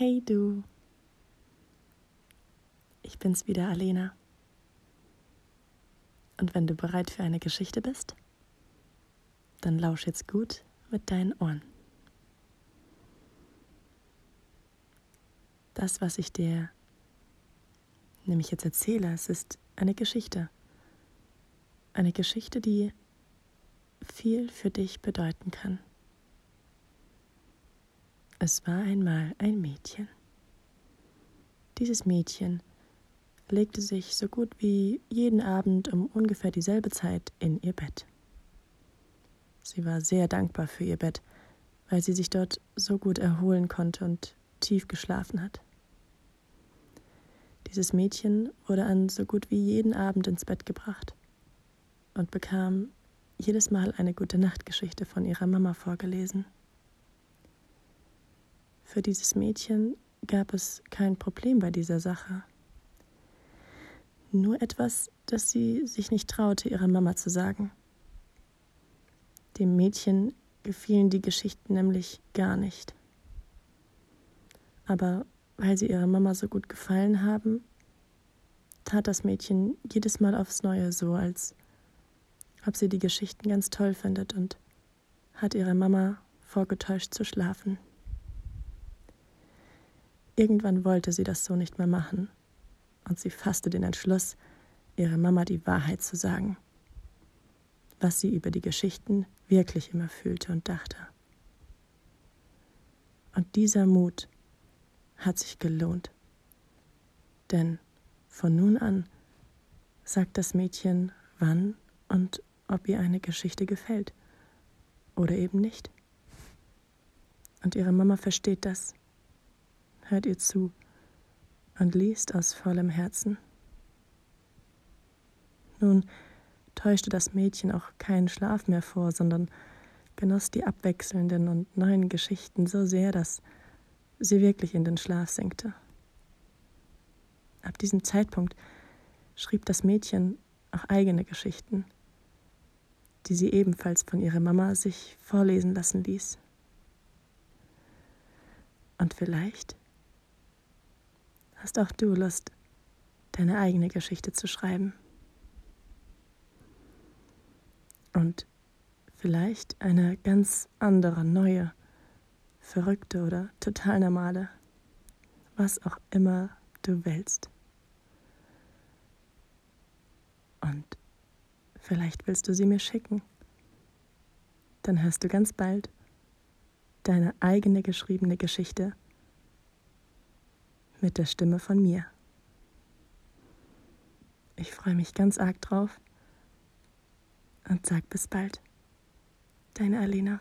Hey du, ich bin's wieder, Alena. Und wenn du bereit für eine Geschichte bist, dann lausch jetzt gut mit deinen Ohren. Das, was ich dir nämlich jetzt erzähle, es ist eine Geschichte. Eine Geschichte, die viel für dich bedeuten kann. Es war einmal ein Mädchen. Dieses Mädchen legte sich so gut wie jeden Abend um ungefähr dieselbe Zeit in ihr Bett. Sie war sehr dankbar für ihr Bett, weil sie sich dort so gut erholen konnte und tief geschlafen hat. Dieses Mädchen wurde an so gut wie jeden Abend ins Bett gebracht und bekam jedes Mal eine gute Nachtgeschichte von ihrer Mama vorgelesen. Für dieses Mädchen gab es kein Problem bei dieser Sache. Nur etwas, das sie sich nicht traute, ihrer Mama zu sagen. Dem Mädchen gefielen die Geschichten nämlich gar nicht. Aber weil sie ihrer Mama so gut gefallen haben, tat das Mädchen jedes Mal aufs Neue so, als ob sie die Geschichten ganz toll findet und hat ihre Mama vorgetäuscht zu schlafen. Irgendwann wollte sie das so nicht mehr machen, und sie fasste den Entschluss, ihrer Mama die Wahrheit zu sagen, was sie über die Geschichten wirklich immer fühlte und dachte. Und dieser Mut hat sich gelohnt, denn von nun an sagt das Mädchen, wann und ob ihr eine Geschichte gefällt oder eben nicht. Und ihre Mama versteht das hört ihr zu und liest aus vollem Herzen. Nun täuschte das Mädchen auch keinen Schlaf mehr vor, sondern genoss die abwechselnden und neuen Geschichten so sehr, dass sie wirklich in den Schlaf sinkte. Ab diesem Zeitpunkt schrieb das Mädchen auch eigene Geschichten, die sie ebenfalls von ihrer Mama sich vorlesen lassen ließ. Und vielleicht hast auch du Lust, deine eigene Geschichte zu schreiben. Und vielleicht eine ganz andere, neue, verrückte oder total normale, was auch immer du willst. Und vielleicht willst du sie mir schicken. Dann hörst du ganz bald deine eigene geschriebene Geschichte mit der Stimme von mir. Ich freue mich ganz arg drauf und sag bis bald. Deine Alena.